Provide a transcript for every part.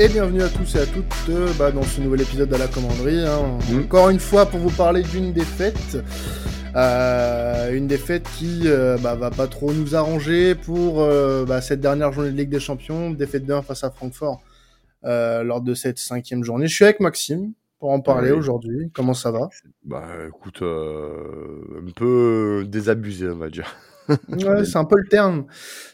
et bienvenue à tous et à toutes euh, bah, dans ce nouvel épisode de la commanderie. Hein. Mm. Encore une fois pour vous parler d'une défaite. Euh, une défaite qui euh, bah, va pas trop nous arranger pour bah, cette dernière journée de Ligue des Champions, défaite d'un face à Francfort lors de cette cinquième journée. Je suis avec Maxime pour en parler aujourd'hui. Comment ça va? Bah écoute, un peu désabusé on va dire ouais, c'est un peu le terme.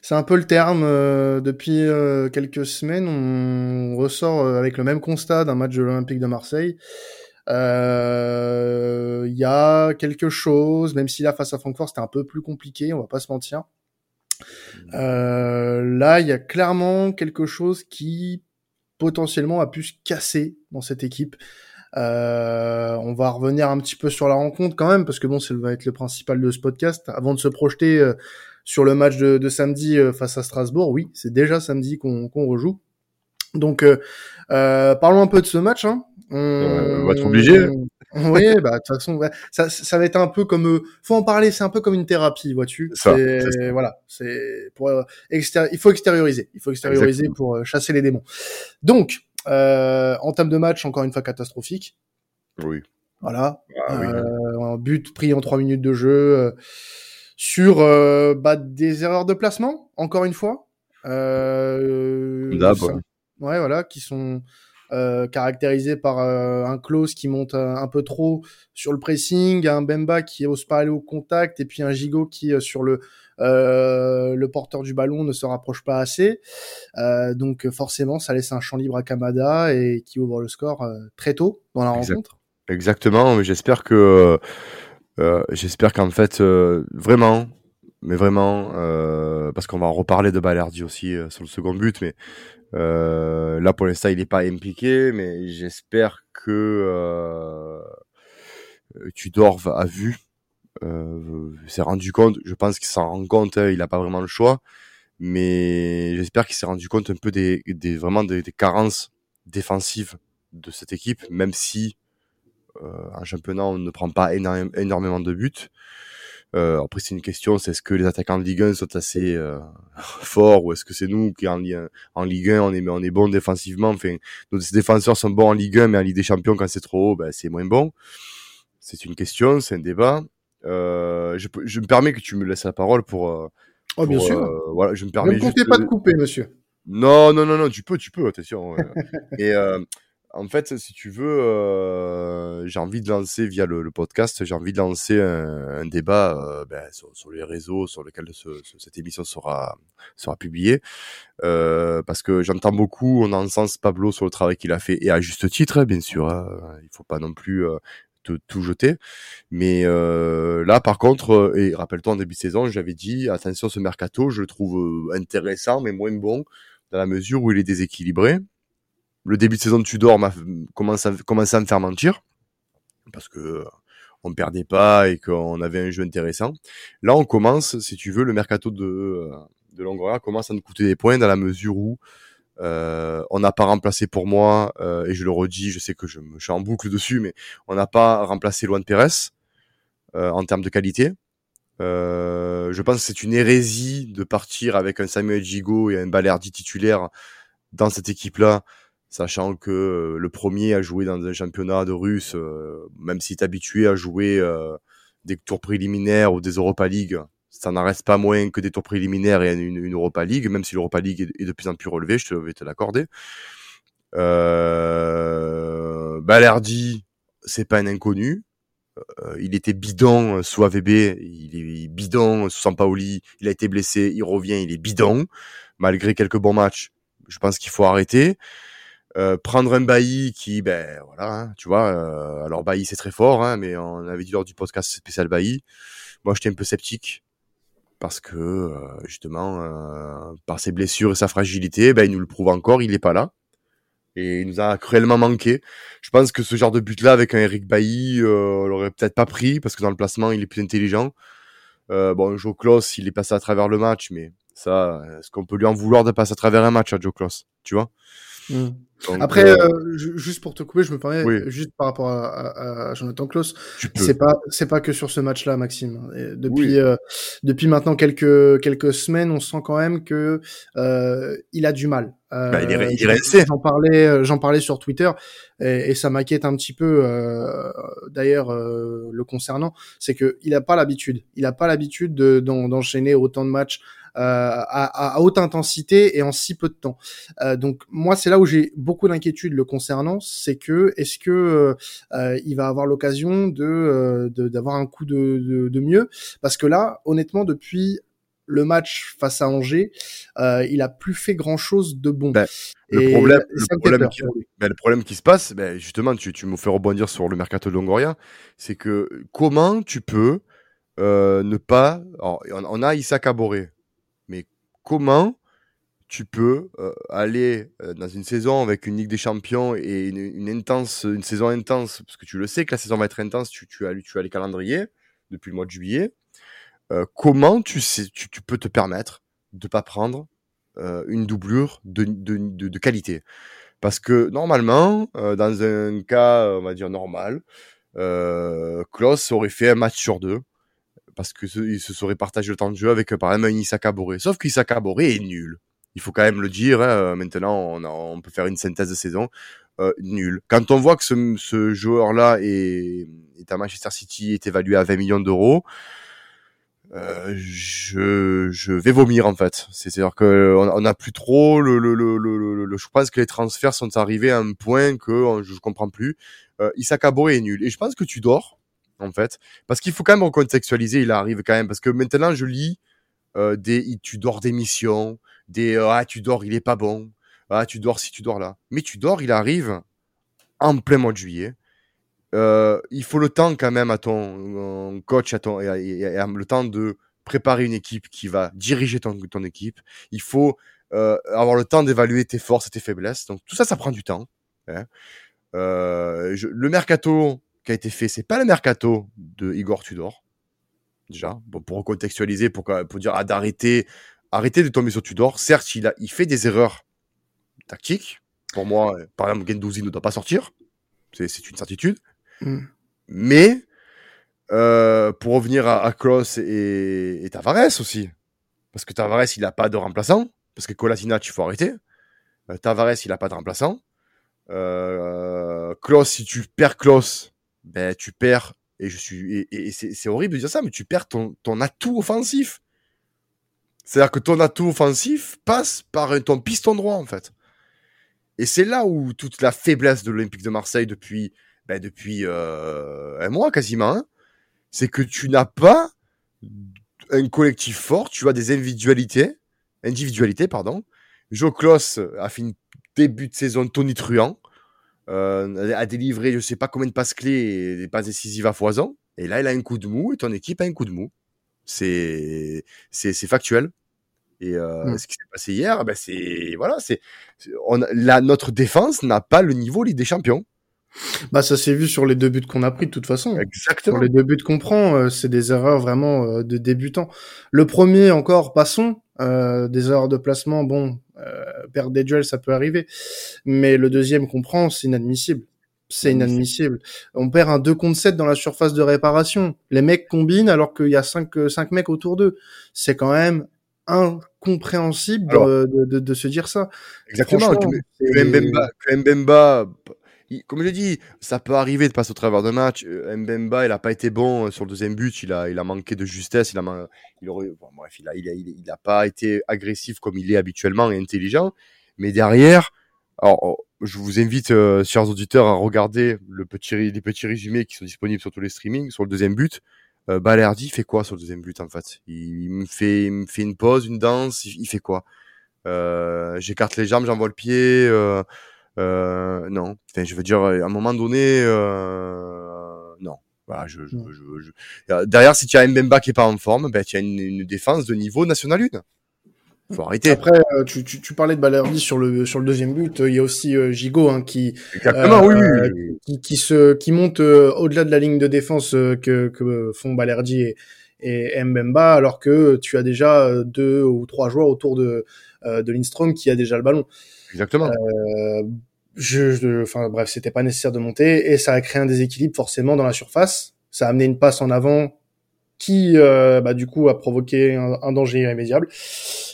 C'est un peu le terme. Euh, depuis euh, quelques semaines, on ressort euh, avec le même constat d'un match de l'Olympique de Marseille. Il y a quelque chose, même si là face à Francfort c'était un peu plus compliqué, on va pas se mentir. là, il y a clairement quelque chose qui potentiellement a pu se casser dans cette équipe. Euh, on va revenir un petit peu sur la rencontre quand même, parce que bon, ça va être le principal de ce podcast. Avant de se projeter euh, sur le match de, samedi euh, face à Strasbourg, oui, c'est déjà samedi qu'on rejoue. Donc, parlons un peu de ce match. Hein. On, va être obligé. oui, bah de toute façon, ça, ça va être un peu comme, faut en parler, c'est un peu comme une thérapie, vois-tu. Voilà, c'est pour il faut extérioriser, il faut extérioriser pour chasser les démons. Donc, euh, en termes de match, encore une fois catastrophique. Oui. Voilà. Ah, euh, un but pris en trois minutes de jeu euh, sur euh, bah, des erreurs de placement, encore une fois. Euh, ouais, voilà, qui sont euh, caractérisées par un close qui monte un, peu trop sur le pressing, un Bemba qui ose pas aller au contact, et puis un Gigot qui sur le euh, le porteur du ballon ne se rapproche pas assez. Euh, donc forcément, ça laisse un champ libre à Kamada et qui ouvre le score euh, très tôt dans la rencontre. Exactement, mais j'espère que j'espère qu'en fait vraiment mais vraiment, parce qu'on va reparler de Balerdi aussi sur le second but, mais là pour l'instant il n'est pas impliqué, mais j'espère que Tudor a vu euh, s'est rendu compte, je pense qu'il s'en rend compte, hein, il n'a pas vraiment le choix, mais j'espère qu'il s'est rendu compte un peu des, des vraiment des, carences défensives de cette équipe, même si euh, en championnat on ne prend pas énormément de buts. Euh, après c'est une question, c'est est-ce que les attaquants de Ligue 1 sont assez euh, forts ou est-ce que c'est nous qui en, en Ligue 1 on est on est bon défensivement? Enfin, nos défenseurs sont bons en Ligue 1, mais en Ligue des Champions quand c'est trop haut, ben, c'est moins bon. C'est une question, c'est un débat. Euh, je, je, me permets que tu me laisses la parole pour. Euh, oh, bien sûr. Euh, voilà, je me permets. Ne comptez pas de couper, monsieur. Non, non, non, non, tu peux, tu peux, attention. Et en fait, si tu veux, euh, j'ai envie de lancer via le, podcast, j'ai envie de lancer un, débat euh, ben, sur, les réseaux sur lesquels ce, cette émission sera publiée, euh, parce que j'entends beaucoup, on encense Pablo sur le travail qu'il a fait et à juste titre, hein, bien sûr. Hein, il faut pas non plus tout jeter. Mais là, par contre, et rappelle-toi en début de saison, j'avais dit attention, ce mercato, je le trouve intéressant, mais moins bon dans la mesure où il est déséquilibré. Le début de saison de Tudor m'a commencé à, me faire mentir parce que on perdait pas et qu'on avait un jeu intéressant. Là, on commence, si tu veux, le mercato de de Longoria commence à nous coûter des points dans la mesure où euh, on n'a pas remplacé pour moi, euh, et je le redis, je sais que je suis en boucle dessus, mais on n'a pas remplacé Luan Pérez euh, en termes de qualité. je pense que c'est une hérésie de partir avec un Samuel Gigot et un Balerdi titulaire dans cette équipe-là, sachant que le premier a joué dans un championnat de russe, même s'il est habitué à jouer des tours préliminaires ou des Europa League, ça n'en reste pas moins que des tours préliminaires et une, Europa League, même si l'Europa League est, de plus en plus relevée, je te, vais te l'accorder. Euh, Balerdi, c'est pas un inconnu. Euh, il était bidon sous AVB, il est bidon sous Sampaoli, il a été blessé, il revient, il est bidon. Malgré quelques bons matchs, je pense qu'il faut arrêter. Euh, prendre un Bailly qui, ben voilà, hein, tu vois, euh, alors Bailly c'est très fort, hein, mais on avait dit lors du podcast spécial Bailly, moi j'étais un peu sceptique parce que euh, justement, euh, par ses blessures et sa fragilité, ben, il nous le prouve encore, il n'est pas là. Et il nous a cruellement manqué. Je pense que ce genre de but-là, avec un Eric Bailly, euh, on l'aurait peut-être pas pris, parce que dans le placement, il est plus intelligent. bon, Joe il est passé à travers le match, mais ça, est-ce qu'on peut lui en vouloir de passer à travers un match à Joe Tu vois? Mmh. Après, euh, euh juste pour te couper, je me permets, juste par rapport à, à, à Jonathan Klaus, c'est pas, c'est pas que sur ce match-là, Maxime. Et depuis, euh, depuis maintenant quelques quelques semaines, on sent quand même que euh, il a du mal bah, il est, il est. J'en parlais, j'en parlais sur Twitter et, et ça m'inquiète un petit peu. D'ailleurs, le concernant, c'est que il a pas l'habitude. Il a pas l'habitude d'enchaîner autant de matchs euh, à, à, haute intensité et en si peu de temps. Euh, donc moi, c'est là où j'ai beaucoup d'inquiétude le concernant, c'est que est-ce que euh, il va avoir l'occasion de d'avoir un coup de, de, de mieux? Parce que là, honnêtement, depuis le match face à Angers, euh, il a plus fait grand chose de bon. Ben, le, problème, le, problème qui, ben, le, problème qui, se passe, ben, justement, tu, tu me fais rebondir sur le mercato de Longoria, c'est que comment tu peux euh, ne pas. Alors, on, a Issa Caboret, comment tu peux euh, aller euh, dans une saison avec une Ligue des Champions et une, intense, une saison intense, parce que tu le sais que la saison va être intense, tu, tu, as, tu as les calendriers depuis le mois de juillet. Euh, comment tu, sais, tu, tu, peux te permettre de pas prendre une doublure de, qualité? Parce que normalement, dans un cas, on va dire normal, Klaus aurait fait un match sur deux parce que se serait partagé le temps de jeu avec par exemple un Isaka Boré. Sauf qu'Isaka Boré est nul. Il faut quand même le dire. Hein, euh, maintenant, on, on, peut faire une synthèse de saison. Euh, nul. Quand on voit que ce, joueur-là est, à Manchester City, est évalué à 20 millions d'euros, euh, je, vais vomir en fait. C'est-à-dire que on n'a plus trop le, le, le, le, Je pense que les transferts sont arrivés à un point que je, je comprends plus. Euh, Isaka est nul. Et je pense que tu dors en fait. Parce qu'il faut quand même recontextualiser, il arrive quand même. Parce que maintenant, je lis euh, des tu dors des missions, des euh, ah, tu dors, il est pas bon, ah, tu dors si tu dors là. Mais tu dors, il arrive en plein mois de juillet. Euh, il faut le temps quand même à ton coach, à ton, le temps de préparer une équipe qui va diriger ton, ton équipe. Il faut avoir le temps d'évaluer tes forces et tes faiblesses. Donc tout ça, ça prend du temps. Hein. le mercato, qui a été fait, c'est pas le mercato de Igor Tudor. Déjà, bon, pour recontextualiser, pour, pour dire ah, d'arrêter, arrêter de tomber sur Tudor. Certes, il, a, il fait des erreurs tactiques. Pour moi, par exemple, Gendouzi ne doit pas sortir. C'est une certitude. Mm. Mais euh, pour revenir à, à Kroos et, et, Tavares aussi, parce que Tavares, il n'a pas de remplaçant, parce que Kolasinac, il faut arrêter. Euh, Tavares, il n'a pas de remplaçant. Euh, Klaus, si tu perds Klaus, ben tu perds et je suis et, c'est horrible de dire ça, mais tu perds ton, ton atout offensif. C'est-à-dire que ton atout offensif passe par ton piston droit en fait. Et c'est là où toute la faiblesse de l'Olympique de Marseille depuis ben, depuis euh, un mois quasiment, hein, c'est que tu n'as pas un collectif fort, tu as des individualités, individualités pardon. Joe Klos a fait une début de saison tonitruant euh, a délivré je sais pas combien de passes clés et des passes décisives à foison. Et là, il a un coup de mou et ton équipe a un coup de mou. C'est c'est factuel. Et euh, mmh. ce qui s'est passé hier, ben c'est voilà, c'est on la notre défense n'a pas le niveau Ligue des Champions. Bah ça s'est vu sur les deux buts qu'on a pris de toute façon. Exactement. Sur les deux buts qu'on prend, euh, c'est des erreurs vraiment euh, de débutants. Le premier encore, passons. Euh, des erreurs de placement, bon, perdre des duels, ça peut arriver. Mais le deuxième qu'on prend, c'est inadmissible. C'est inadmissible. On perd un 2 contre 7 dans la surface de réparation. Les mecs combinent alors qu'il y a 5, cinq mecs autour d'eux. C'est quand même incompréhensible de, de, de, se dire ça. Exactement. Que Mbemba comme je dis, ça peut arriver de passer au travers de match. Euh, Mbemba, il n'a pas été bon euh, sur le deuxième but. Il a, il a manqué de justesse. Il a, il aurait, bref, il a, il a, il a pas été agressif comme il est habituellement et intelligent. Mais derrière, alors, oh, je vous invite, euh, chers auditeurs, à regarder le petit, les petits résumés qui sont disponibles sur tous les streamings. Sur le deuxième but, euh, Balerdi fait quoi sur le deuxième but en fait? Il, me fait, il me fait une pause, une danse. Il, fait quoi? J'écarte les jambes, j'envoie le pied. Euh, euh, non. Enfin, je veux dire, à un moment donné, euh, non. Voilà, je, je, je, euh, Derrière, si tu as Mbemba qui est pas en forme, ben, tu as une, une défense de niveau national 1. Faut arrêter. Après, euh, tu, tu, tu parlais de Balerdi sur le sur le deuxième but. Il y a aussi euh, Gigot hein, qui, Exactement, oui, oui. qui, qui se qui monte au-delà de la ligne de défense que, que font Balerdi et, et Mbemba, alors que tu as déjà deux ou trois joueurs autour de de Lindstrom qui a déjà le ballon. Exactement. Euh, je, enfin bref, c'était pas nécessaire de monter et ça a créé un déséquilibre forcément dans la surface. Ça a amené une passe en avant qui, euh, bah, du coup, a provoqué un, danger irrémédiable.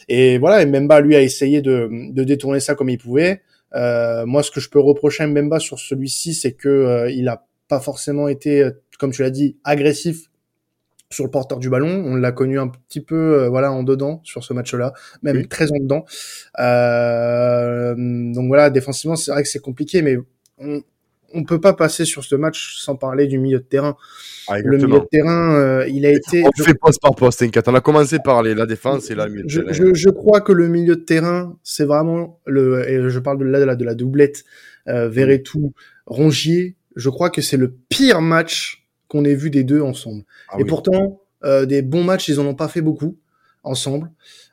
Et voilà, et Mbemba lui a essayé de, de détourner ça comme il pouvait. Euh, moi, ce que je peux reprocher à Mbemba sur celui-ci, c'est que euh, il a pas forcément été, comme tu l'as dit, agressif sur le porteur du ballon. On l'a connu un petit peu, voilà, en dedans sur ce match-là, même très en dedans. donc voilà, défensivement, c'est vrai que c'est compliqué, mais on, on peut pas passer sur ce match sans parler du milieu de terrain. Ah, le milieu de terrain, euh, il a été. On fait poste par poste, t'inquiète. On a commencé par les, la défense et la milieu de je, terrain. Je, crois que le milieu de terrain, c'est vraiment le. Et je parle de la, de la, doublette euh, Verretou, Rongier. Je crois que c'est le pire match qu'on ait vu des deux ensemble. Ah et pourtant, euh, des bons matchs, ils en ont pas fait beaucoup ensemble.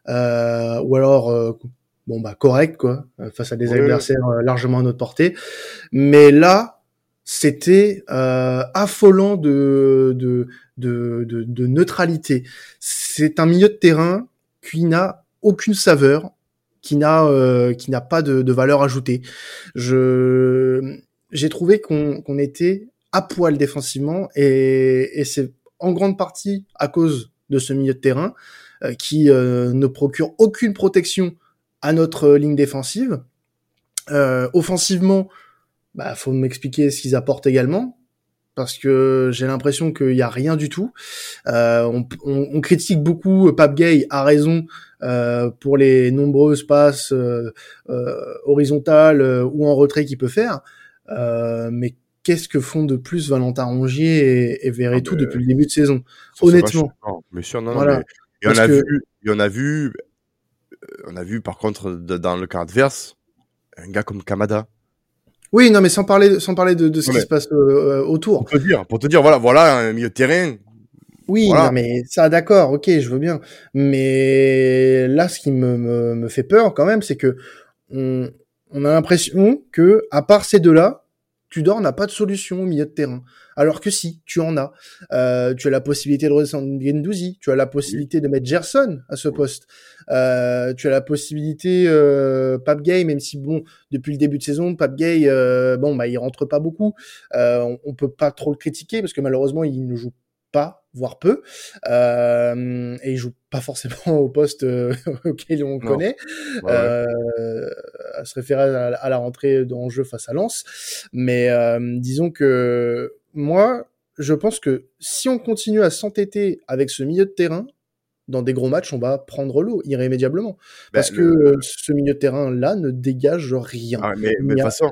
Euh, ou alors euh, bon bah correct quoi face à des adversaires largement à notre portée. Mais là c'était euh, affolant de de, de de, de neutralité. C'est un milieu de terrain qui n'a aucune saveur qui n'a euh, qui n'a pas de, de, valeur ajoutée. Je j'ai trouvé qu'on qu'on était à poil défensivement et, et c'est en grande partie à cause de ce milieu de terrain qui ne procure aucune protection à notre ligne défensive. Euh, offensivement, bah, faut m'expliquer ce qu'ils apportent également, parce que j'ai l'impression qu'il y a rien du tout. Euh, on, on, on, critique beaucoup Pape Gay à raison euh, pour les nombreuses passes euh, euh horizontales euh, ou en retrait qu'il peut faire, mais qu'est-ce que font de plus Valentin Rongier et, et Verretou ah, depuis le début de saison Honnêtement. Mais sûr, non, voilà. mais, a vu, il y en a vu on a vu par contre dans le cas adverse un gars comme Kamada. Oui, non, mais sans parler, sans parler de, ce qui se passe euh, autour. Pour te dire, pour te dire, voilà, voilà un milieu de terrain. Oui, mais ça, d'accord, ok, je veux bien. Mais là, ce qui me, me, fait peur quand même, c'est que on, on a l'impression que, à part ces deux-là, Tudor n'a pas de solution au milieu de terrain. Alors que si, tu en as. Euh, tu as la possibilité de redescendre Gendouzi, tu as la possibilité de mettre Gerson à ce poste. Euh, tu as la possibilité euh, Pape Gay, même si bon, depuis le début de saison, Pape Gay, euh, bon bah il rentre pas beaucoup. Euh, on, on peut pas trop le critiquer parce que malheureusement il ne joue pas, voire peu, euh, et il joue pas forcément au poste euh, auquel on connaît, euh, à se référer à, la rentrée dans jeu face à Lens. Mais disons que moi, je pense que si on continue à s'entêter avec ce milieu de terrain, dans des gros matchs, on va prendre l'eau irrémédiablement. Ben, Parce que ce milieu de terrain-là ne dégage rien. Ah, mais, mais façon,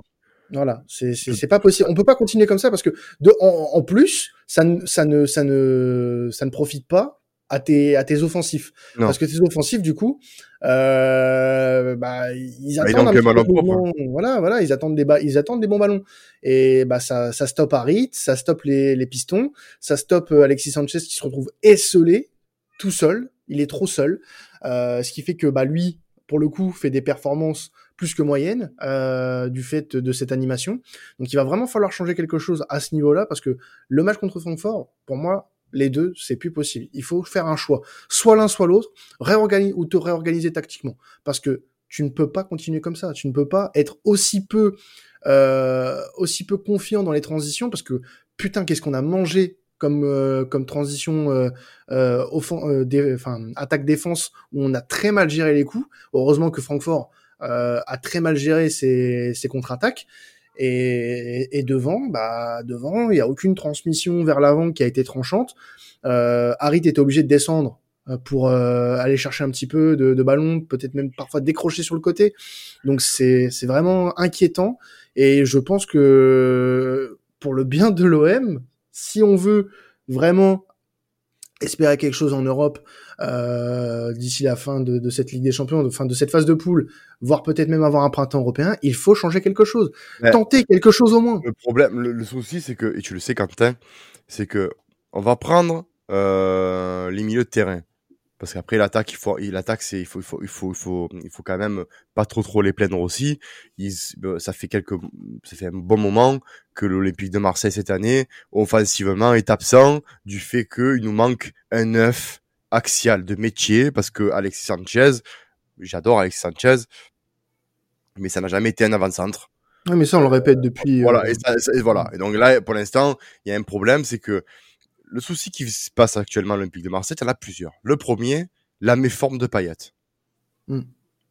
voilà, c'est c'est pas possible. On peut pas continuer comme ça parce que de en, en plus, ça ne ça ne ça ne ça ne profite pas à tes à tes offensifs. Parce que tes offensifs du coup euh, bah ils bah, attendent un hein. voilà voilà ils attendent des ils attendent des bons ballons. Et bah ça ça stoppe Harit ça stoppe les les pistons ça stoppe euh, Alexis Sanchez qui se retrouve esselé tout seul. Il est trop seul. Euh, ce qui fait que bah lui pour le coup fait des performances plus que moyenne euh, du fait de cette animation. Donc il va vraiment falloir changer quelque chose à ce niveau-là parce que le match contre Francfort, pour moi, les deux, c'est plus possible. Il faut faire un choix, soit l'un, soit l'autre, réorganiser ou te réorganiser tactiquement, parce que tu ne peux pas continuer comme ça. Tu ne peux pas être aussi peu, euh, aussi peu confiant dans les transitions, parce que putain, qu'est-ce qu'on a mangé comme euh, transition euh, euh, attaque défense où on a très mal géré les coups. Heureusement que Francfort a très mal géré ses, ses contre-attaques. Et, et, devant, bah devant, il y a aucune transmission vers l'avant qui a été tranchante. Euh, Harit était obligé de descendre euh, pour euh, aller chercher un petit peu de, de ballon, peut-être même parfois décrocher sur le côté. Donc c'est c'est vraiment inquiétant. Et je pense que pour le bien de l'OM, si on veut vraiment espérer quelque chose en Europe euh, d'ici la fin de, de, cette Ligue des Champions, de fin de cette phase de poule, voire peut-être même avoir un printemps européen, il faut changer quelque chose, tenter quelque chose au moins. Le problème, le, souci, c'est que et tu le sais, Quentin, c'est que on va prendre euh, les milieux de terrain. Parce qu'après l'attaque, il faut, l'attaque, c'est, il faut, il faut, il faut, il faut, il faut quand même pas trop trop les plaindre aussi. Ça fait quelques, ça fait un bon moment que l'Olympique de Marseille cette année, offensivement, est absent du fait qu'il nous manque un neuf axial de métier parce que Alexis Sanchez, j'adore Alexis Sanchez, mais ça n'a jamais été un avant-centre. Oui, mais ça on le répète depuis. Voilà, euh, et, voilà. Et donc là, pour l'instant, il y a un problème, c'est que le souci qui se passe actuellement à l'Olympique de Marseille, il y en a plusieurs. Le premier, la méforme de Payet. Mm.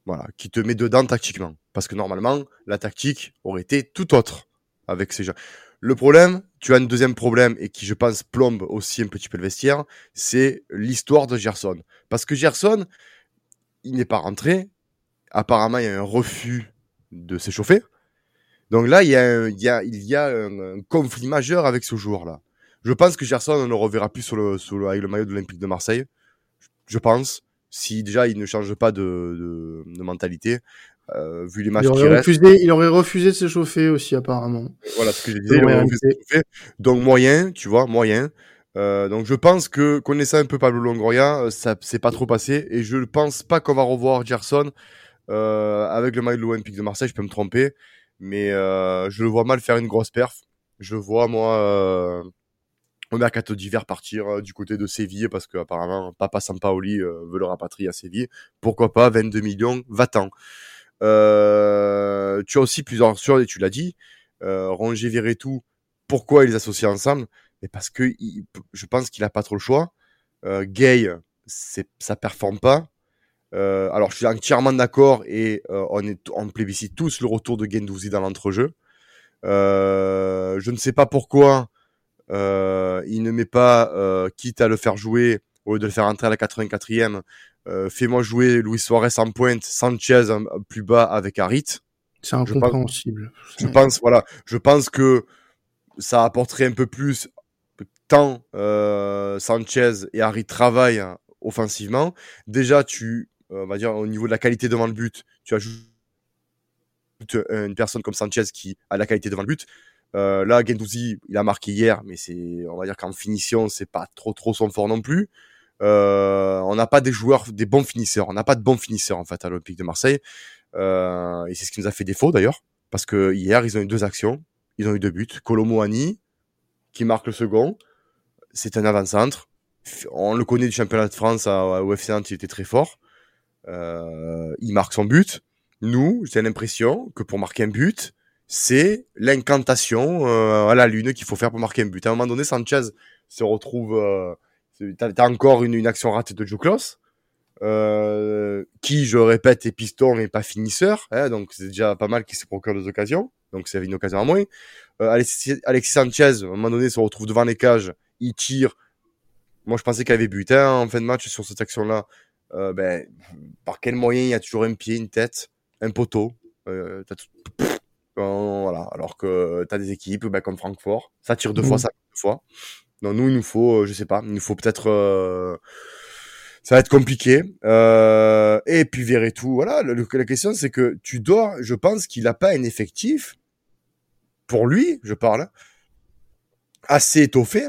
Voilà, qui te met dedans tactiquement. Parce que normalement, la tactique aurait été tout autre avec ces gens. Le problème, tu as un deuxième problème et qui, je pense, plombe aussi un petit peu le vestiaire, c'est l'histoire de Gerson. Parce que Gerson, il n'est pas rentré. Apparemment, il y a un refus de s'échauffer. Donc là, il y a, un, il y a, il y a un, conflit majeur avec ce joueur-là. Je pense que Gerson, on ne le reverra plus sur le, sur le, avec le maillot de l'Olympique de Marseille. Je pense. Si déjà il ne change pas de, de, de mentalité, euh, vu les matchs il aurait, refusé, il aurait refusé de s'échauffer aussi, apparemment. Voilà ce que je disais, il aurait refusé de s'échauffer. Donc, moyen, tu vois, moyen. Euh, donc, je pense que, connaissant un peu Pablo Longoria, euh, ça s'est pas trop passé. Et je ne pense pas qu'on va revoir Gerson euh, avec le maillot de l'Olympique de Marseille. Je peux me tromper. Mais euh, je le vois mal faire une grosse perf. Je vois, moi, au mercato d'hiver partir euh, du côté de Séville parce qu'apparemment, Papa Sampaoli euh, veut le rapatrier à Séville. Pourquoi pas 22 millions, va-t'en. Euh, tu as aussi plusieurs options, et tu l'as dit. Euh, Rongier tout. pourquoi ils associent ensemble? Parce que je pense qu'il a pas trop le choix. Gay, ça performe pas. Alors, je suis entièrement d'accord et on, est, on plébiscite tous le retour de Gendouzi dans l'entrejeu. Je ne sais pas pourquoi il ne met pas, euh, quitte à le faire jouer, au lieu de le faire entrer à la 84e, euh, fais-moi jouer Luis Suarez en pointe, Sanchez plus bas avec Harit. C'est incompréhensible. Je pense, je pense, voilà, je pense que ça apporterait un peu plus tant euh, Sanchez et Harit travaillent offensivement. Déjà, tu, euh, on va dire au niveau de la qualité devant le but, tu ajoutes une personne comme Sanchez qui a la qualité devant le but. Euh, là, Gendouzi, il a marqué hier, mais c'est, on va dire qu'en finition, c'est pas trop trop son fort non plus. Euh, on n'a pas des joueurs, des bons finisseurs. On n'a pas de bons finisseurs en fait à l'Olympique de Marseille. Euh, et c'est ce qui nous a fait défaut d'ailleurs, parce que hier ils ont eu deux actions, ils ont eu deux buts. Colomoani qui marque le second, c'est un avant-centre. On le connaît du championnat de France à, à il était très fort. Euh, il marque son but. Nous, j'ai l'impression que pour marquer un but, c'est l'incantation euh, à la lune qu'il faut faire pour marquer un but. À un moment donné, Sanchez se retrouve euh, T'as encore une, une, action ratée de Joe euh, qui, je répète, est piston et pas finisseur. Hein, donc c'est déjà pas mal qu'il se procure des occasions. Donc c'est une occasion à moins. Euh, Alexis, Alexis, Sanchez, à un moment donné, se retrouve devant les cages. Il tire. Moi, je pensais qu'il avait but hein, en fin de match sur cette action-là. Euh, ben, par quel moyen il y a toujours un pied, une tête, un poteau euh. Voilà. Alors que tu as des équipes ben, comme Francfort, ça tire deux mmh. fois, ça tire deux fois. Non, nous, il nous faut, euh, je sais pas, il nous faut peut-être. Euh, ça va être compliqué. Euh, et puis verrez tout. Voilà, le, la question c'est que tu dois, je pense qu'il n'a pas un effectif pour lui, je parle, assez étoffé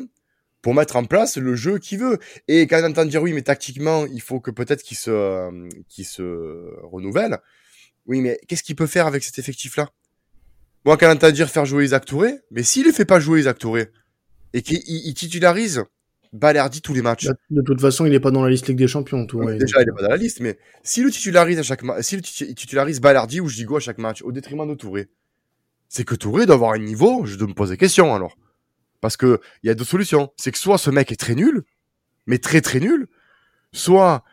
pour mettre en place le jeu qu'il veut. Et quand on entend dire oui, mais tactiquement, il faut que peut-être qu'il se, euh, qu'il se renouvelle. Oui, mais qu'est-ce qu'il peut faire avec cet effectif-là? Moi, quand on dire faire jouer Isaac Touré, mais s'il ne fait pas jouer Isaac Touré, et qu'il titularise Balerdi tous les matchs. De toute façon, il n'est pas dans la liste Ligue des Champions. Tout, ouais, déjà, il n'est pas dans la liste, mais s'il le titularise à chaque titularise Balerdi ou Gigo à chaque match, au détriment de Touré, c'est que Touré doit avoir un niveau, je dois me poser des questions alors. Parce que il y a deux solutions. C'est que soit ce mec est très nul, mais très très nul, soit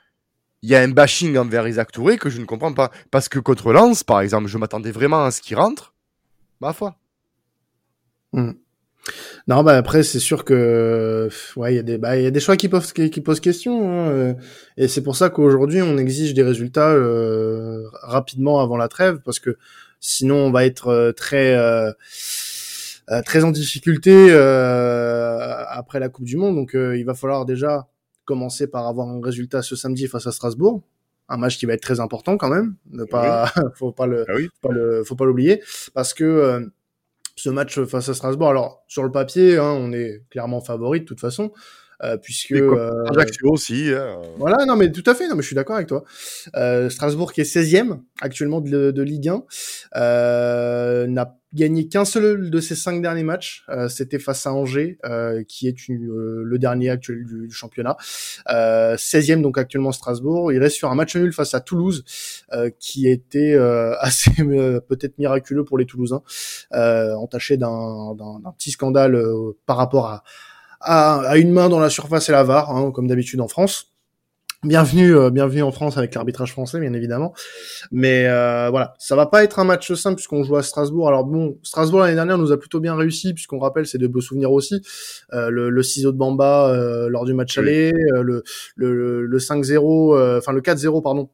il y a un bashing envers Isaac Touré que je ne comprends pas. Parce que contre Lens, par exemple, je m'attendais vraiment à ce qu'il rentre. Ma foi. Hmm. Non, bah après c'est sûr que ouais, il y a des bah y a des choix qui posent qui, posent question hein, euh, et c'est pour ça qu'aujourd'hui on exige des résultats euh, rapidement avant la trêve parce que sinon on va être euh, très très en difficulté après la Coupe du Monde donc il va falloir déjà commencer par avoir un résultat ce samedi face à Strasbourg un match qui va être très important quand même ne pas faut pas le, ah faut pas le faut pas l'oublier parce que ce match face à Strasbourg. Alors sur le papier, hein, on est clairement favori de toute façon. Euh, puisque euh, aussi. Hein. Voilà, non mais tout à fait, non mais je suis d'accord avec toi. Euh, Strasbourg qui est 16e actuellement de, de Ligue 1 euh, n'a gagné qu'un seul de ses cinq derniers matchs. Euh, C'était face à Angers, euh, qui est euh, le dernier actuel du, championnat. 16e donc actuellement Strasbourg. Il reste sur un match nul face à Toulouse, qui était assez peut-être miraculeux pour les Toulousains, entaché d'un petit scandale par rapport à, une main dans la surface et la VAR, hein, comme d'habitude en France. Bienvenue, euh, bienvenue en France avec l'arbitrage français, bien évidemment. Mais euh, voilà, ça va pas être un match simple puisqu'on joue à Strasbourg. Alors bon, Strasbourg l'année dernière nous a plutôt bien réussi puisqu'on rappelle c'est de beaux souvenirs aussi. Euh, le, le, ciseau de Bamba euh, lors du match aller, le, le, le 5-0, enfin le 4-0 pardon.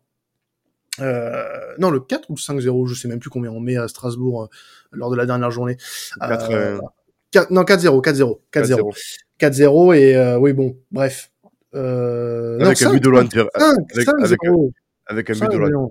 non, le 4 ou le 5-0, je sais même plus combien on met à Strasbourg lors de la dernière journée. 4, 4, non, 4-0, 4-0, 4-0. 4-0 et oui bon, bref, euh, avec, un but de loin. Avec, avec, avec, un loin.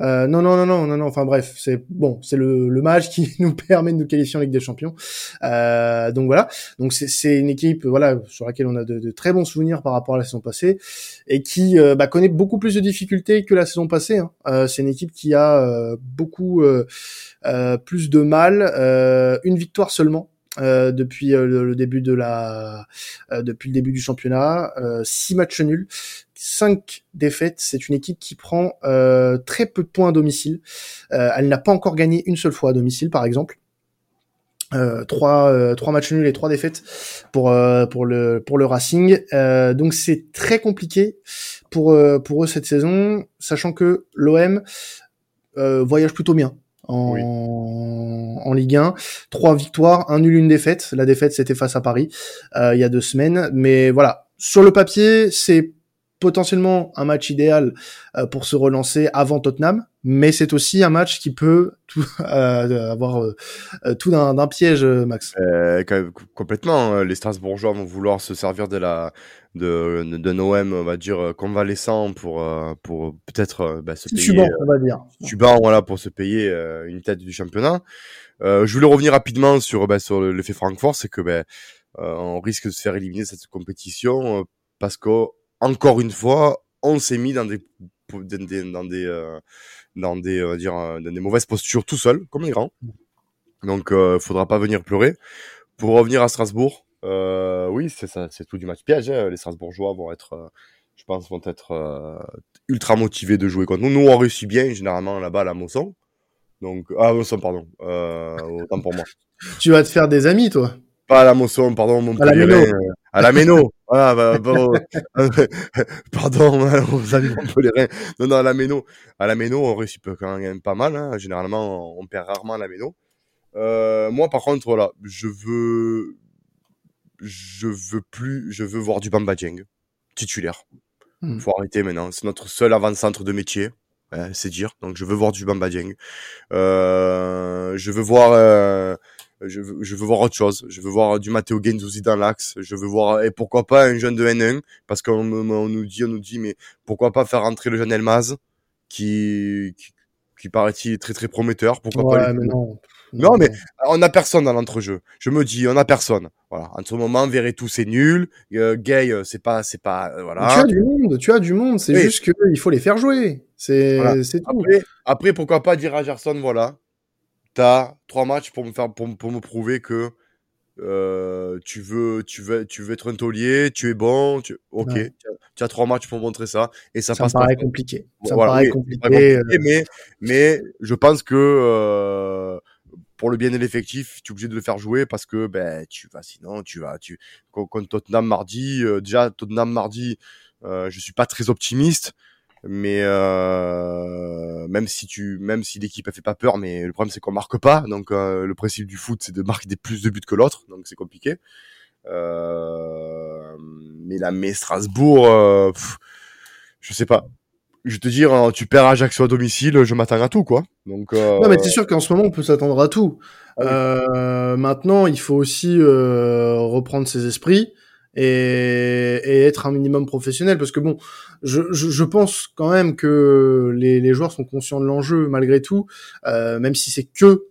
Euh, non, non, non, non, non, non. Enfin bref, c'est bon, c'est le, le, match qui nous permet de nous qualifier en Ligue des Champions. Euh, donc voilà. Donc c'est une équipe, voilà, sur laquelle on a de, de, très bons souvenirs par rapport à la saison passée et qui euh, bah, connaît beaucoup plus de difficultés que la saison passée. Hein. Euh, c'est une équipe qui a euh, beaucoup plus de mal. une victoire seulement euh, depuis euh, le, début de la euh, depuis le début du championnat, six matchs nuls, cinq défaites. C'est une équipe qui prend très peu de points à domicile. elle n'a pas encore gagné une seule fois à domicile, par exemple. Euh, trois, trois matchs nuls et trois défaites pour pour le pour le Racing. donc c'est très compliqué pour pour eux cette saison, sachant que l'OM voyage plutôt bien en, en Ligue 1. Trois victoires, un nul, une défaite. La défaite, c'était face à Paris euh, il y a deux semaines. Mais voilà, sur le papier, c'est potentiellement un match idéal euh, pour se relancer avant Tottenham, mais c'est aussi un match qui peut tout, euh, avoir euh, tout d'un piège, Max. complètement. Les Strasbourgeois vont vouloir se servir de la de, de on va dire convalescent pour pour peut-être bah, se payer. On va dire. Subant, voilà, pour se payer une tête du championnat. je voulais revenir rapidement sur bah, sur l'effet Francfort, c'est que ben on risque de se faire éliminer cette compétition parce que encore une fois, on s'est mis dans des dans des dans des, euh, des dire euh, dans des mauvaises postures tout seul, comme les grands. Donc, euh, faudra pas venir pleurer. Pour revenir à Strasbourg, euh, oui, c'est tout du match piège. Hein. Les Strasbourgeois vont être, euh, je pense, vont être ultra motivés de jouer contre nous. Nous, on réussit bien généralement là-bas à la Mosson. Donc, ah, Mosson, pardon. autant pour moi. Tu vas te faire des amis, toi. Pas à la Mosson, pardon, mon À la Méno. À la Méno. voilà, bah, bon, pardon, hein, aux amis. Non, non, à la Méno. À la Méno, on réussit quand même pas mal. Hein. Généralement, on perd rarement à la Méno. Euh, moi, par contre, voilà, je veux, je veux plus, je veux voir du Bamba Dieng titulaire. Hmm. Faut arrêter maintenant. C'est notre seul avant-centre de métier. c'est dire. Donc, je veux voir du Bamba Dieng. Euh, je veux voir, euh, je veux, je veux voir autre chose. Je veux voir du Matteo Genzouzi dans l'axe. Je veux voir et pourquoi pas un jeune de N1 parce qu'on on nous dit, on nous dit, mais pourquoi pas faire entrer le jeune Elmaz qui, qui, qui paraît-il très très prometteur. Pourquoi pas non. Non, mais on a personne dans l'entrejeu. Je me dis, on a personne. Voilà. En ce moment, tout c'est nul. Euh, Gay, euh, c'est pas, c'est pas, euh, voilà. Tu as du monde, tu as du monde. C'est juste que il faut les faire jouer. C'est, c'est tout. Après, après, pourquoi pas dire à Gerson, voilà, t'as trois matchs pour me faire pour, pour me prouver que euh, tu veux tu veux tu veux être un taulier tu es bon tu... ok tu, as, trois matchs pour montrer ça et ça, ça passe me paraît compliqué ça me paraît compliqué, euh. mais mais je pense que euh, pour le bien de l'effectif tu es obligé de le faire jouer parce que ben tu vas sinon tu vas tu contre Tottenham mardi euh, déjà Tottenham mardi je suis pas très optimiste mais euh, même si tu même si l'équipe a fait pas peur mais le problème c'est qu'on marque pas. Donc euh, le principe du foot c'est de marquer des plus de buts que l'autre. Donc c'est compliqué. Euh, mais là mais Strasbourg euh, je sais pas. Je te dire hein, tu perds Ajaccio à domicile je m'attends à tout quoi. Donc euh, non mais c'est sûr qu'en ce moment on peut s'attendre à tout. Ah maintenant il faut aussi reprendre ses esprits et, et, être un minimum professionnel. Parce que bon je, je, je pense quand même que les, les, joueurs sont conscients de l'enjeu malgré tout. Euh, même si c'est que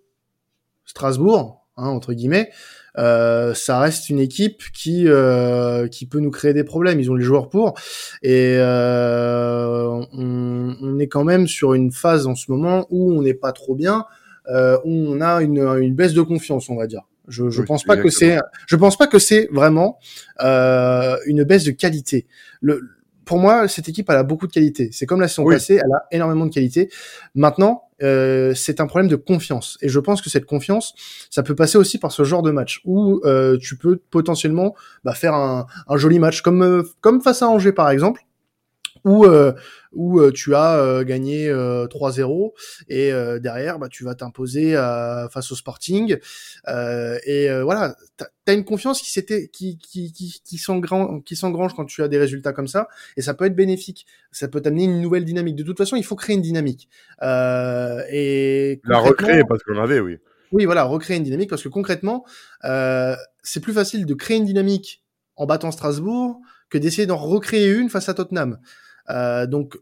Strasbourg hein, entre guillemets euh, ça reste une équipe qui euh, qui peut nous créer des problèmes. Ils ont les joueurs pour. Et euh, on, on, est quand même sur une phase en ce moment où on n'est pas trop bien euh, où on a une, une baisse de confiance on va dire je, je pense pas que c'est, je pense pas que c'est vraiment euh, une baisse de qualité. Le, pour moi, cette équipe elle a beaucoup de qualité. C'est comme la saison passée, elle a énormément de qualité. Maintenant, euh, c'est un problème de confiance. Et je pense que cette confiance, ça peut passer aussi par ce genre de match où euh, tu peux potentiellement bah, faire un, un, joli match, comme euh, comme face à Angers par exemple. Où euh, où euh, tu as euh, gagné 3-0 et derrière bah tu vas t'imposer face au Sporting. Et voilà t'as as une confiance qui s'était qui qui qui qui s'engrange qui s'engrange quand tu as des résultats comme ça et ça peut être bénéfique. Ça peut t'amener une nouvelle dynamique. De toute façon il faut créer une dynamique. Et la recréer parce qu'on avait oui. Oui voilà recréer une dynamique parce que concrètement c'est plus facile de créer une dynamique en battant Strasbourg que d'essayer d'en recréer une face à Tottenham. Euh, donc,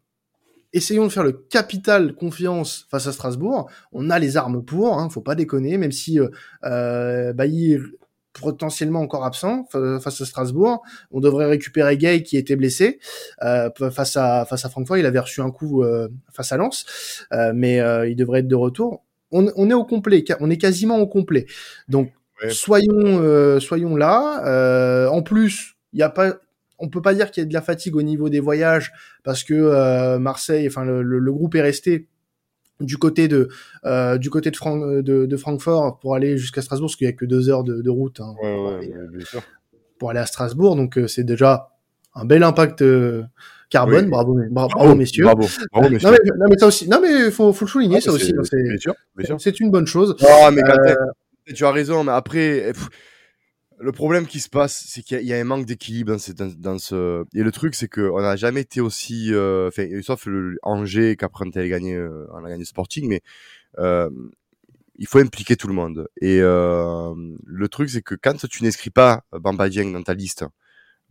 essayons de faire le capital confiance face à Strasbourg. On a les armes pour, hein, faut pas déconner, même si euh, euh Bailly potentiellement encore absent face à Strasbourg. On devrait récupérer Gay qui était blessé euh, face à face à Francfort. Il avait reçu un coup euh, face à Lens, euh, mais euh, il devrait être de retour. On, on, est au complet, on est quasiment au complet. Donc soyons soyons là. en plus, il n'y a pas on peut pas dire qu'il y a de la fatigue au niveau des voyages parce que euh, Marseille, enfin le, groupe est resté du côté de euh, du côté de, de, Francfort pour aller jusqu'à Strasbourg parce qu'il y a que deux heures de, route hein, pour, aller, à Strasbourg. Donc euh, c'est déjà un bel impact carbone. Bravo, bravo, messieurs. bravo, bravo messieurs. Non, mais, ça aussi non mais faut faut le souligner ah, ça aussi c'est une bonne chose. Mais tu as raison mais après le problème qui se passe, c'est qu'il y, a un manque d'équilibre dans, dans, ce. Et le truc, c'est qu'on n'a jamais été aussi. Euh, sauf le Angers qu'après on a gagné, euh, on a gagné Sporting, mais euh, il faut impliquer tout le monde. Et euh, le truc, c'est que quand tu n'inscris pas Bamba Dieng dans ta liste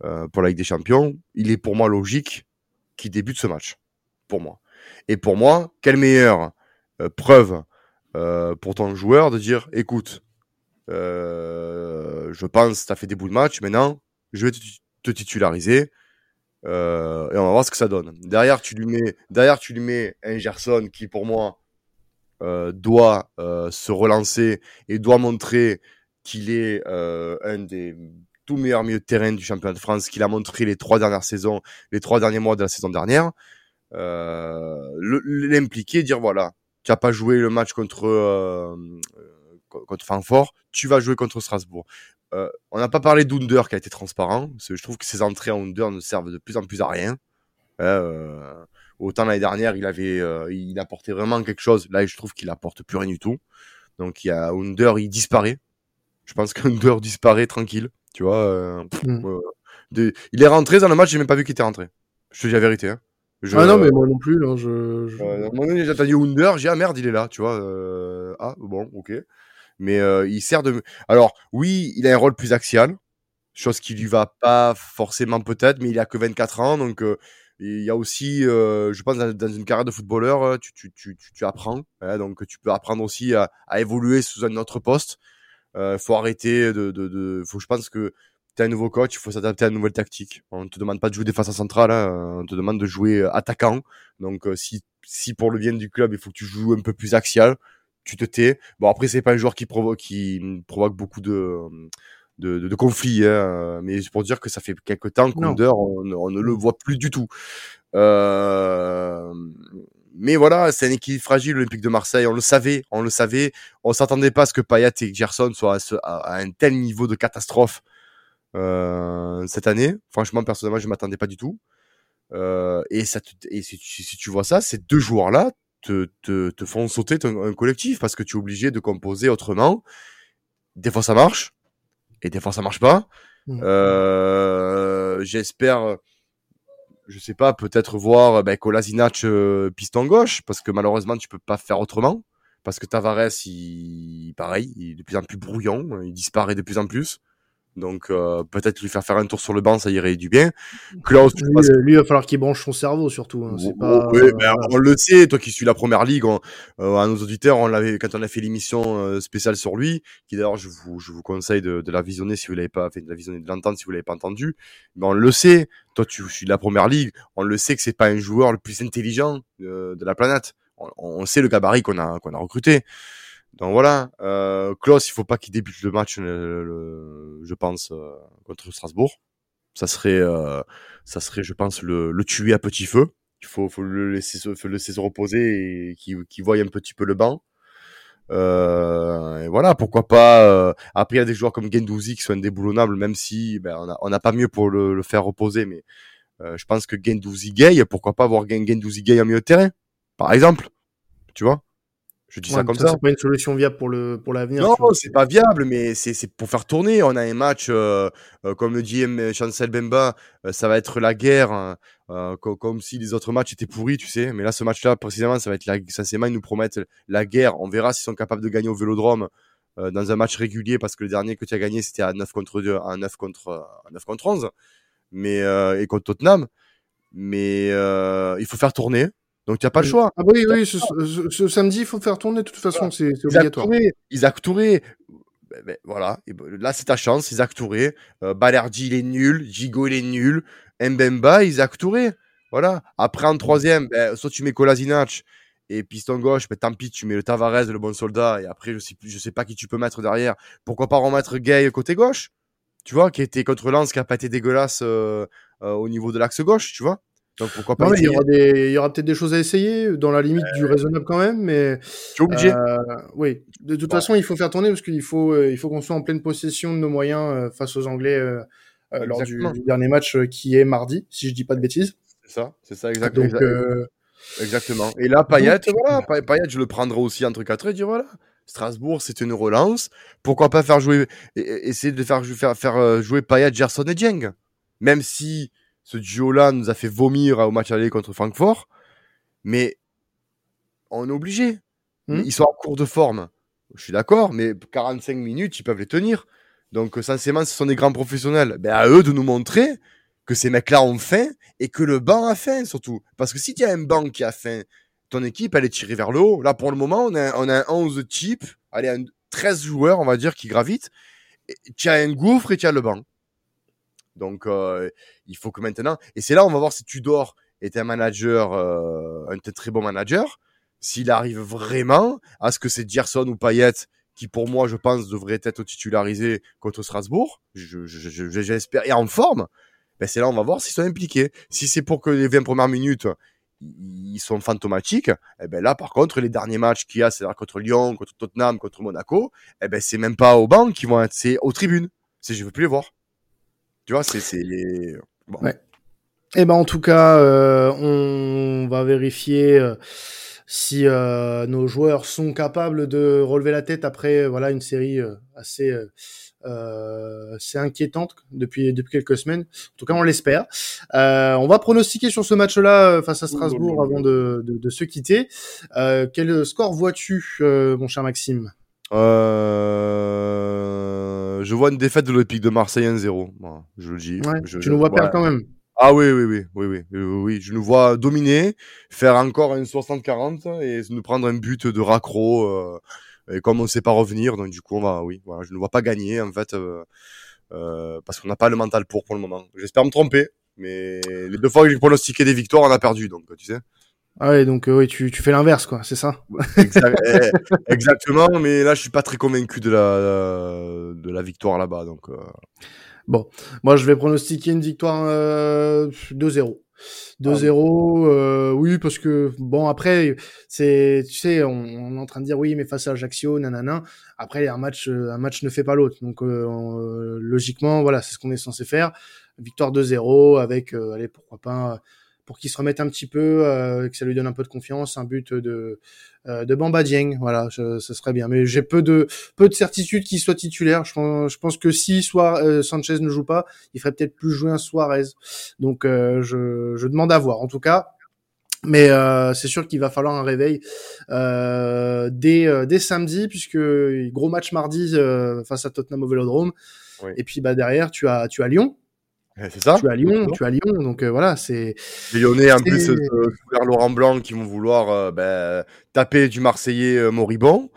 euh, pour la Ligue des Champions, il est pour moi logique qu'il débute ce match. Pour moi. Et pour moi, quelle meilleure preuve pour ton joueur de dire, écoute, euh, je pense, tu as fait des bouts de match. Maintenant, je vais te, titulariser. Euh, et on va voir ce que ça donne. Derrière, tu lui mets, derrière, tu lui mets un Gerson qui, pour moi, euh, doit se relancer et doit montrer qu'il est un des tout meilleurs milieux de terrain du championnat de France, qu'il a montré les trois dernières saisons, les trois derniers mois de la saison dernière. L'impliquer, dire voilà, tu n'as pas joué le match contre contre Francfort, tu vas jouer contre Strasbourg. Euh, on n'a pas parlé d'Under qui a été transparent. je trouve que ses entrées en Under ne servent de plus en plus à rien. Euh, autant l'année dernière, il avait, euh, il apportait vraiment quelque chose. Là, je trouve qu'il apporte plus rien du tout. Donc, il y a Under, il disparaît. Je pense qu'Under disparaît tranquille. Tu vois. Euh, mm. il est rentré dans le match, j'ai même pas vu qu'il était rentré. Je te dis la vérité. Hein. Ah non, mais moi non plus. Hein, je, je... j'ai entendu Under, j'ai ah merde, il est là, tu vois. ah bon, ok mais euh, il sert de. Alors oui, il a un rôle plus axial, chose qui lui va pas forcément peut-être, mais il a que 24 ans, donc euh, il y a aussi, euh, je pense, dans, une carrière de footballeur, tu, tu, tu, tu apprends, hein, donc tu peux apprendre aussi à, à évoluer sous un autre poste. Euh, faut arrêter de, de, de, faut, je pense que tu un nouveau coach, il faut s'adapter à une nouvelle tactique. On te demande pas de jouer défense centrale, hein, on te demande de jouer attaquant. Donc si, si pour le bien du club, il faut que tu joues un peu plus axial, tu te tais. Bon, après, c'est pas un joueur qui provoque, qui provoque beaucoup de, de, de, conflits, hein, mais c'est pour dire que ça fait quelques temps qu'Under, on, on, ne le voit plus du tout. Euh, mais voilà, c'est un équipe fragile, l'Olympique de Marseille. On le savait, on le savait. On s'attendait pas à ce que Payet et Gerson soient à, un tel niveau de catastrophe euh, cette année. Franchement, personnellement, je m'attendais pas du tout. Euh, et ça, et si, si, tu vois ça, ces deux joueurs-là, te, te, te font sauter un, collectif parce que tu es obligé de composer autrement. Des fois ça marche et des fois ça marche pas. Mmh. Euh, J'espère, je sais pas, peut-être voir ben, Kolasinac euh, piston gauche parce que malheureusement tu peux pas faire autrement parce que Tavares, il, pareil, il est de plus en plus brouillon, il disparaît de plus en plus. Donc euh, peut-être lui faire faire un tour sur le banc, ça irait du bien. Klaus, lui, il va falloir qu'il branche son cerveau surtout. Hein. pas, oui, mais on le sait, toi qui suis la première ligue, euh, à nos auditeurs, on l'avait quand on a fait l'émission euh, spéciale sur lui, qui d'ailleurs je vous, je vous conseille de, de la visionner si vous l'avez pas fait, de la visionner, de l'entendre si vous l'avez pas entendu. Mais on le sait, toi tu suis la première ligue, on le sait que c'est pas un joueur le plus intelligent de la planète. On, on sait le gabarit qu'on a qu'on a recruté. Donc voilà, euh, Klaus, il faut pas qu'il débute le match, je pense, euh, contre Strasbourg. Ça serait, euh, ça serait, je pense, le, le, tuer à petit feu. Il faut, le laisser, le laisser se reposer et qu'il qu voie un petit peu le banc. Euh, et voilà, pourquoi pas. Après, il y a des joueurs comme Gendouzi qui sont indéboulonnables, même si ben, on n'a on a pas mieux pour le, le, faire reposer, mais je pense que Gendouzi Gay, pourquoi pas avoir Gendouzi Gay en milieu de terrain, par exemple. Tu vois? Je dis ça comme ça. C'est pas une solution viable pour le pour l'avenir. Non, c'est pas viable, mais c'est pour faire tourner. On a un match, euh, euh, comme le dit Chancel Bemba, euh, ça va être la guerre, hein, comme si les autres matchs étaient pourris, tu sais. Mais là, ce match-là, précisément, ça va être la, ça c'est ils nous promettent la guerre. On verra s'ils sont capables de gagner au Vélodrome dans un match régulier, parce que le dernier que tu as gagné, c'était à 9 contre 2, à 9 contre à 9 contre 11, mais et contre Tottenham. Mais il faut faire tourner. Donc tu n'as pas le choix. Ah oui, oui, ce, samedi, il faut faire tourner de toute façon, c'est obligatoire. Isaac Touré, ben, ben, voilà, là c'est ta chance, Isaac Touré. Euh, Balerdi, il est nul, Gigo, il est nul. Mbemba, Isaac Touré. Voilà. Après, en troisième, ben, soit tu mets Kolasinac et piston gauche, mais tant pis, tu mets le Tavares, le bon soldat, et après, je sais, je sais pas qui tu peux mettre derrière. Pourquoi pas remettre Gay côté gauche Tu vois, qui était contre Lens, qui a pas été dégueulasse euh, euh, au niveau de l'axe gauche, tu vois donc pourquoi pas il y aura, des... peut-être des choses à essayer dans la limite du raisonnable quand même, mais tu es obligé. Euh, oui, de toute façon, il faut faire tourner parce qu'il faut, euh, il faut qu'on soit en pleine possession de nos moyens euh, face aux Anglais lors du, dernier match qui est mardi, si je dis pas de bêtises. C'est ça, c'est ça exactement. exactement. Et là, Payet, voilà, Payet, je le prendrai aussi entre quatre et dire voilà. Strasbourg, c'est une relance. Pourquoi pas faire jouer, essayer de faire, faire, faire jouer Payet, Gerson et Dieng Même si ce duo-là nous a fait vomir au match aller contre Francfort. Mais on est obligé. Hmm. Ils sont en cours de forme. Je suis d'accord, mais 45 minutes, ils peuvent les tenir. Donc, sincèrement, ce sont des grands professionnels. Ben, à eux de nous montrer que ces mecs-là ont faim et que le banc a faim, surtout. Parce que si tu as un banc qui a faim, ton équipe, elle est tirée vers le haut. Là, pour le moment, on a, on a un 11 type, allez, un 13 joueurs, on va dire, qui gravitent. Tu as un gouffre et tu as le banc. Donc, euh, il faut que maintenant, et c'est là on va voir si Tudor est un manager, euh, un très bon manager, s'il arrive vraiment à ce que c'est Gerson ou Payet qui pour moi je pense devrait être titularisé contre Strasbourg, j'espère, et en forme, ben c'est là on va voir s'ils sont impliqués. Si c'est pour que les 20 premières minutes ils sont fantomatiques, eh ben là par contre les derniers matchs qu'il y a, c'est-à-dire contre Lyon, contre Tottenham, contre Monaco, eh ben c'est même pas au banc qu'ils vont être, c'est aux tribunes. C'est je veux plus les voir. Tu vois, c'est. Bon. Ouais. Eh ben, en tout cas, euh, on va vérifier euh, si euh, nos joueurs sont capables de relever la tête après voilà une série assez assez inquiétante depuis depuis quelques semaines. En tout cas, on l'espère. on va pronostiquer sur ce match-là face à Strasbourg avant de, de, de se quitter. quel score vois-tu, mon cher Maxime? Euh, je vois une défaite de l'Olympique de Marseille 1-0. je le dis. tu nous vois perdre quand même. Ah oui, oui, oui, oui, oui, oui, Je nous vois dominer, faire encore une 60-40 et nous prendre un but de raccro. Euh, et comme on ne sait pas revenir, donc du coup, on va, oui, voilà, je ne vois pas gagner en fait, euh, euh, parce qu'on n'a pas le mental pour pour le moment. J'espère me tromper, mais les deux fois que j'ai pronostiqué des victoires, on a perdu, donc tu sais. Ah ouais, donc euh, oui, tu, tu fais l'inverse, quoi, c'est ça? Eh, Exactement, mais là, je suis pas très convaincu de la, de la victoire là-bas. Donc, euh. Bon, moi, je vais pronostiquer une victoire euh, 2-0. 2-0, ah euh, oui, parce que bon après, c'est, tu sais, on, est en train de dire oui, mais face à Ajaccio, nanana. Après, un match, un match ne fait pas l'autre, donc logiquement, voilà, c'est ce qu'on est censé faire. Victoire 2-0 avec, allez, pourquoi pas pour qu'il se remette un petit peu, euh, que ça lui donne un peu de confiance, un but de euh, de Bamba Dieng, voilà, ce serait bien. Mais j'ai peu de peu de certitude qu'il soit titulaire. Je pense, je pense que si soit euh, Sanchez ne joue pas, il ferait peut-être plus jouer un Suarez. Donc euh, je, je demande à voir. En tout cas, mais euh, c'est sûr qu'il va falloir un réveil euh, dès, dès samedi, puisque gros match mardi face à Tottenham au Vélodrome. Et puis bah derrière, tu as tu as Lyon, c'est ça. Tu es à Lyon, tu es à Lyon, donc euh, voilà, c'est. Les Lyonnais, en plus, euh, Laurent Blanc, qui vont vouloir euh, ben, taper du Marseillais euh, moribond.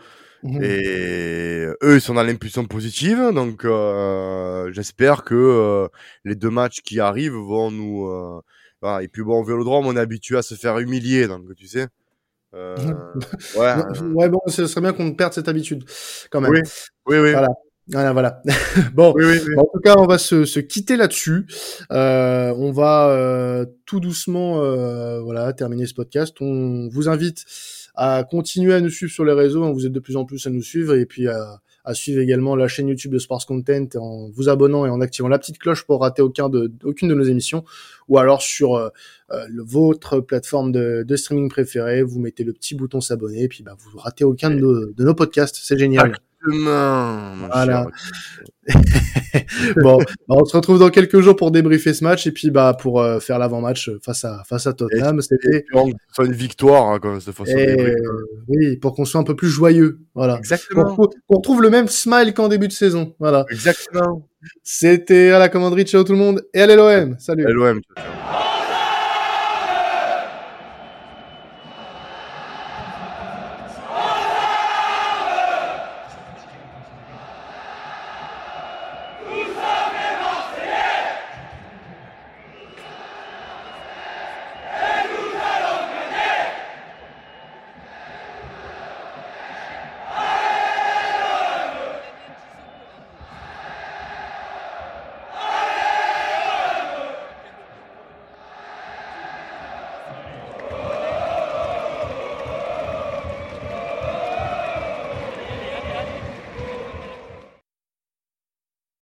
Mhm. Et eux, ils sont dans l'impulsion positive, donc j'espère que les deux matchs qui arrivent vont nous. Voilà. Et puis bon, au Vélodrome, on est habitué à se faire humilier, donc tu sais. ouais, ouais, bon, ce serait bien qu'on perde cette habitude, quand même. Oui, oui, oui. Voilà. Voilà, voilà. bon, en tout cas, on va se, se quitter là-dessus. Euh, on va euh, tout doucement, euh, voilà, terminer ce podcast. On vous invite à continuer à nous suivre sur les réseaux. Vous êtes de plus en plus à nous suivre et puis à, à suivre également la chaîne YouTube de Sports Content en vous abonnant et en activant la petite cloche pour rater aucun de, aucune de nos émissions, ou alors sur euh, euh, votre plateforme de, de, streaming préférée, vous mettez le petit bouton s'abonner, et puis bah, vous ratez aucun de nos, de nos podcasts, c'est génial. Voilà. bon, bah, on se retrouve dans quelques jours pour débriefer ce match et puis bah pour euh, faire l'avant-match face à face à Tottenham. C'était une victoire hein, comme cette façon. oui, pour qu'on soit un peu plus joyeux. Voilà. Exactement. Qu'on retrouve le même smile qu'en début de saison. Voilà. Exactement. C'était à la commanderie. Ciao tout le monde et allez l'OM. Salut. L'OM.